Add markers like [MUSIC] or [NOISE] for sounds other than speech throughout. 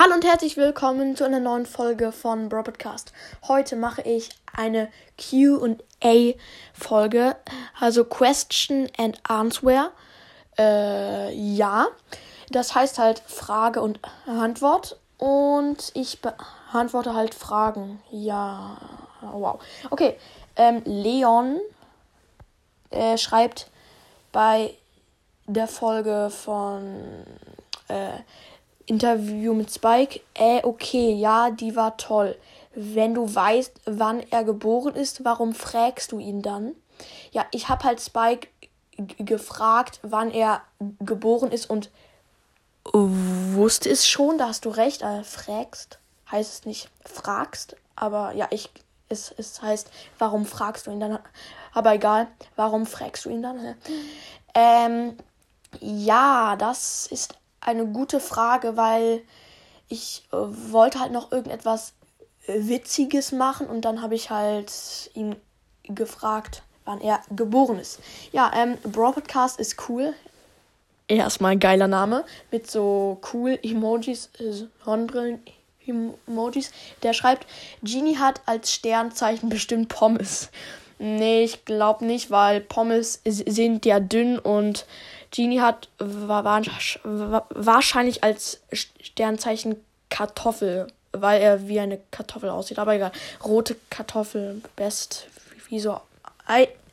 Hallo und herzlich willkommen zu einer neuen Folge von Bro. Heute mache ich eine Q&A-Folge, also Question and Answer. Äh, ja, das heißt halt Frage und Antwort und ich beantworte halt Fragen. Ja, wow. Okay, ähm, Leon äh, schreibt bei der Folge von äh, Interview mit Spike. Äh, okay, ja, die war toll. Wenn du weißt, wann er geboren ist, warum fragst du ihn dann? Ja, ich habe halt Spike gefragt, wann er geboren ist und wusste es schon, da hast du recht, äh, fragst, heißt es nicht fragst, aber ja, ich, es, es heißt, warum fragst du ihn dann? Aber egal, warum fragst du ihn dann? Ähm, ja, das ist eine gute Frage, weil ich äh, wollte halt noch irgendetwas Witziges machen und dann habe ich halt ihn gefragt, wann er geboren ist. Ja, ähm, Brawl Podcast ist cool. Erstmal ein geiler Name mit so cool Emojis, äh, Sonnenbrillen. Emojis. Der schreibt, Genie hat als Sternzeichen bestimmt Pommes. Nee, ich glaube nicht, weil Pommes sind ja dünn und Genie hat wahrscheinlich als Sternzeichen Kartoffel, weil er wie eine Kartoffel aussieht. Aber egal. Rote Kartoffel, best. Wie so.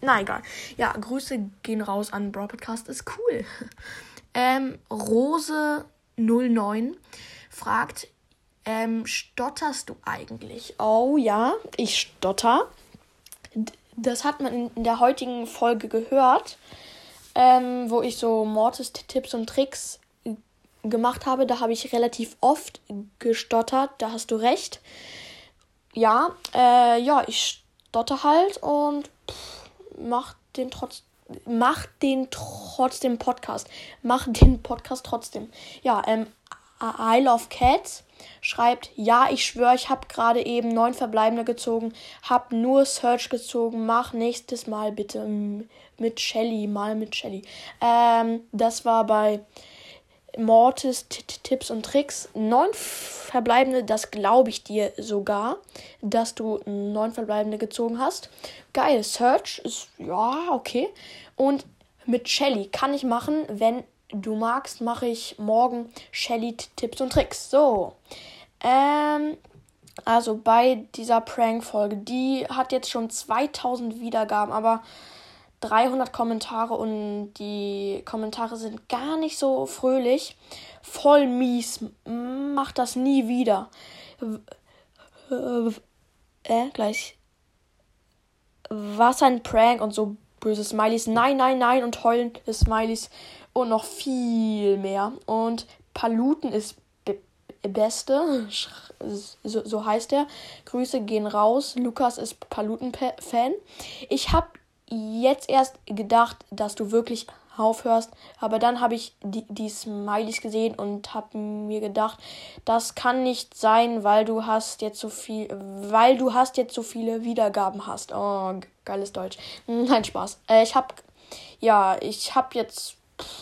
na egal. Ja, Grüße gehen raus an Bro Podcast. Ist cool. [LAUGHS] Ähm, Rose09 fragt, ähm, stotterst du eigentlich? Oh ja, ich stotter. Das hat man in der heutigen Folge gehört ähm, wo ich so Mortis-Tipps und Tricks gemacht habe. Da habe ich relativ oft gestottert, da hast du recht. Ja, äh, ja, ich stotter halt und pff, den trotz mach den trotzdem Podcast. Mach den Podcast trotzdem. Ja, ähm, I Love Cats schreibt, ja, ich schwöre, ich habe gerade eben neun Verbleibende gezogen, hab nur Search gezogen, mach nächstes Mal bitte mit Shelly, mal mit Shelly. Ähm, das war bei Mortis Tipps und Tricks. Neun Verbleibende, das glaube ich dir sogar, dass du neun Verbleibende gezogen hast. Geil, Search ist, ja, okay. Und mit Shelly kann ich machen, wenn du magst, mache ich morgen Shelly Tipps und Tricks. So. Ähm, also bei dieser Prank-Folge, die hat jetzt schon 2000 Wiedergaben, aber 300 Kommentare und die Kommentare sind gar nicht so fröhlich. Voll mies. Mach das nie wieder. Äh, gleich. Was ein Prank und so böse Smileys. Nein, nein, nein und heulende Smileys und noch viel mehr. Und Paluten ist Beste, so, so heißt er. Grüße gehen raus. Lukas ist Paluten-Fan. Ich habe jetzt erst gedacht, dass du wirklich aufhörst, aber dann habe ich die, die Smileys gesehen und habe mir gedacht, das kann nicht sein, weil du hast jetzt so viel, weil du hast jetzt so viele Wiedergaben hast. Oh, geiles Deutsch. Nein, Spaß. Äh, ich habe, ja, ich habe jetzt,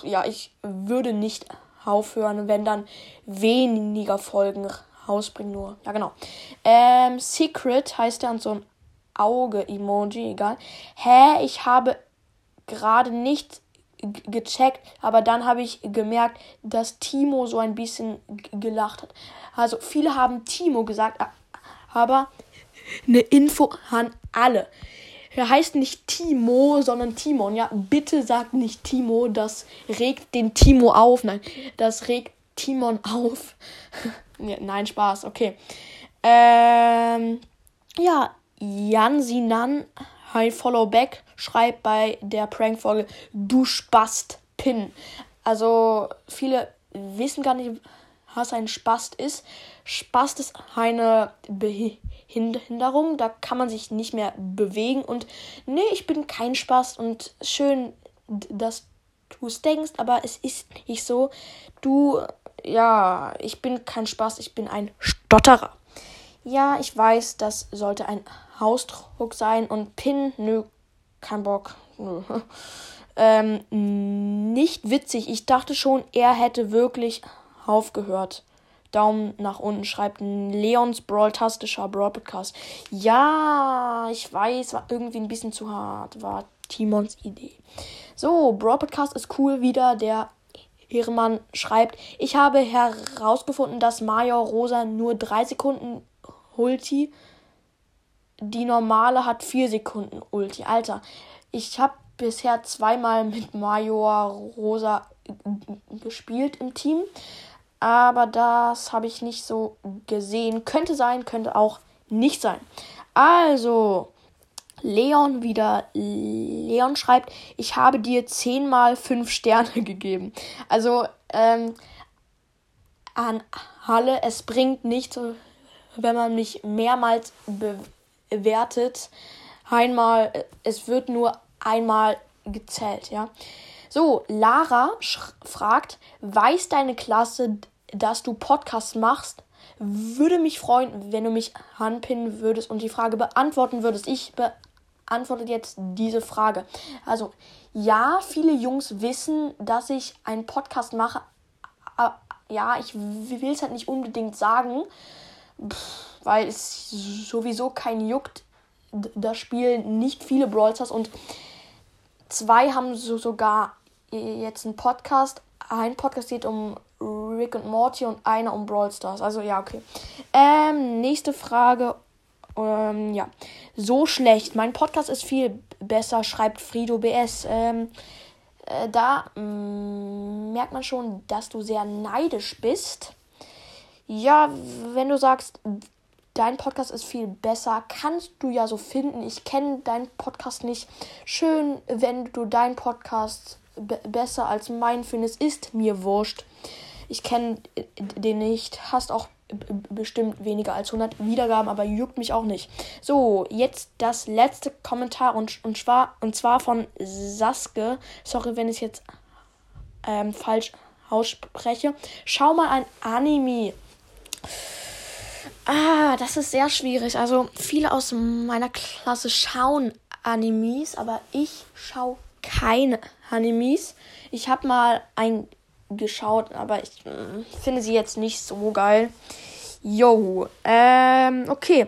ja, ich würde nicht aufhören, wenn dann weniger Folgen rausbringen nur. Ja, genau. Ähm, Secret heißt und so ein Auge-Emoji, egal. Hä, ich habe gerade nicht gecheckt, aber dann habe ich gemerkt, dass Timo so ein bisschen gelacht hat. Also viele haben Timo gesagt, aber eine Info an alle. Er heißt nicht Timo, sondern Timon. Ja, bitte sagt nicht Timo, das regt den Timo auf. Nein, das regt Timon auf. [LAUGHS] nein, Spaß, okay. Ähm, ja, Jan Sinan, hi, follow back, schreibt bei der Prank-Folge, du Spast, Pin. Also, viele wissen gar nicht, was ein Spast ist. Spast ist eine Behinderung, da kann man sich nicht mehr bewegen. Und nee, ich bin kein Spast und schön, dass du es denkst, aber es ist nicht so. Du, ja, ich bin kein Spaß, ich bin ein Stotterer. Ja, ich weiß, das sollte ein Ausdruck sein und Pin, nö, kein Bock, nö. [LAUGHS] Ähm, nicht witzig. Ich dachte schon, er hätte wirklich aufgehört. Daumen nach unten. Schreibt Leons Brawl-tastischer Brawl Podcast. Ja, ich weiß, war irgendwie ein bisschen zu hart. War Timons Idee. So, Brawl Podcast ist cool wieder. Der Ehrenmann schreibt, ich habe herausgefunden, dass Major Rosa nur 3 Sekunden Ulti. Die normale hat 4 Sekunden Ulti. Alter, ich habe bisher zweimal mit Major Rosa gespielt im Team. Aber das habe ich nicht so gesehen. Könnte sein, könnte auch nicht sein. Also, Leon wieder. Leon schreibt, ich habe dir zehnmal fünf Sterne [LAUGHS] gegeben. Also, ähm, an Halle, es bringt nichts, wenn man mich mehrmals bewertet. Einmal, es wird nur einmal gezählt, ja. So, Lara fragt, weiß deine Klasse, dass du Podcasts machst? Würde mich freuen, wenn du mich anpinnen würdest und die Frage beantworten würdest. Ich beantworte jetzt diese Frage. Also, ja, viele Jungs wissen, dass ich einen Podcast mache. Ja, ich will es halt nicht unbedingt sagen, weil es sowieso keinen juckt. Das spielen nicht viele Brawlstars und zwei haben so sogar jetzt einen Podcast. Ein Podcast geht um Rick und Morty und einer um Brawl Stars. Also ja, okay. Ähm, nächste Frage. Ähm, ja. So schlecht. Mein Podcast ist viel besser, schreibt Frido BS. Ähm, äh, da mh, mm, merkt man schon, dass du sehr neidisch bist. Ja, wenn du sagst, dein Podcast ist viel besser, kannst du ja so finden. Ich kenne deinen Podcast nicht. Schön, wenn du deinen Podcast besser als meinen findest, ist mir wurscht. Ich kenne den nicht. Hast auch bestimmt weniger als 100 Wiedergaben, aber juckt mich auch nicht. So, jetzt das letzte Kommentar und, und, zwar, und zwar von Saske. Sorry, wenn ich jetzt ähm, falsch ausspreche. Schau mal ein Anime. Ah, das ist sehr schwierig. Also viele aus meiner Klasse schauen Animes, aber ich schaue keine Animes. Ich habe mal ein geschaut, aber ich äh, finde sie jetzt nicht so geil. Jo, ähm, okay.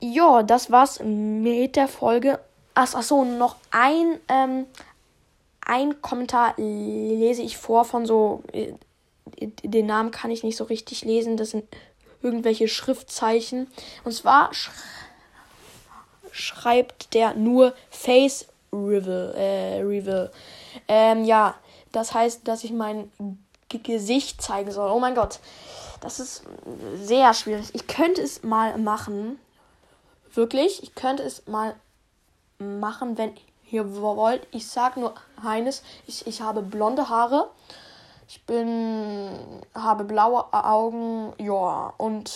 Jo, das war's mit der Folge. Ach, ach so, noch ein, ähm, ein Kommentar lese ich vor von so, äh, den Namen kann ich nicht so richtig lesen. Das sind irgendwelche Schriftzeichen. Und zwar sch schreibt der nur Face Reveal. Äh, Reveal. Ähm, ja, das heißt, dass ich mein G Gesicht zeigen soll. Oh mein Gott. Das ist sehr schwierig. Ich könnte es mal machen. Wirklich. Ich könnte es mal machen, wenn ihr wollt. Ich sag nur eines. Ich, ich habe blonde Haare. Ich bin. habe blaue Augen. Ja. Und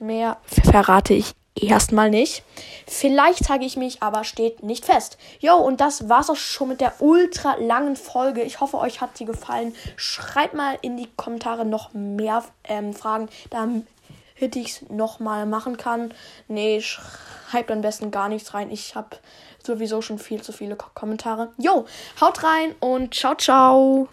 mehr verrate ich erstmal nicht. Vielleicht zeige ich mich, aber steht nicht fest. Jo, und das war's auch schon mit der ultra langen Folge. Ich hoffe, euch hat sie gefallen. Schreibt mal in die Kommentare noch mehr ähm, Fragen, damit ich es nochmal machen kann. Nee, schreibt am besten gar nichts rein. Ich habe sowieso schon viel zu viele Kommentare. Jo, haut rein und ciao, ciao.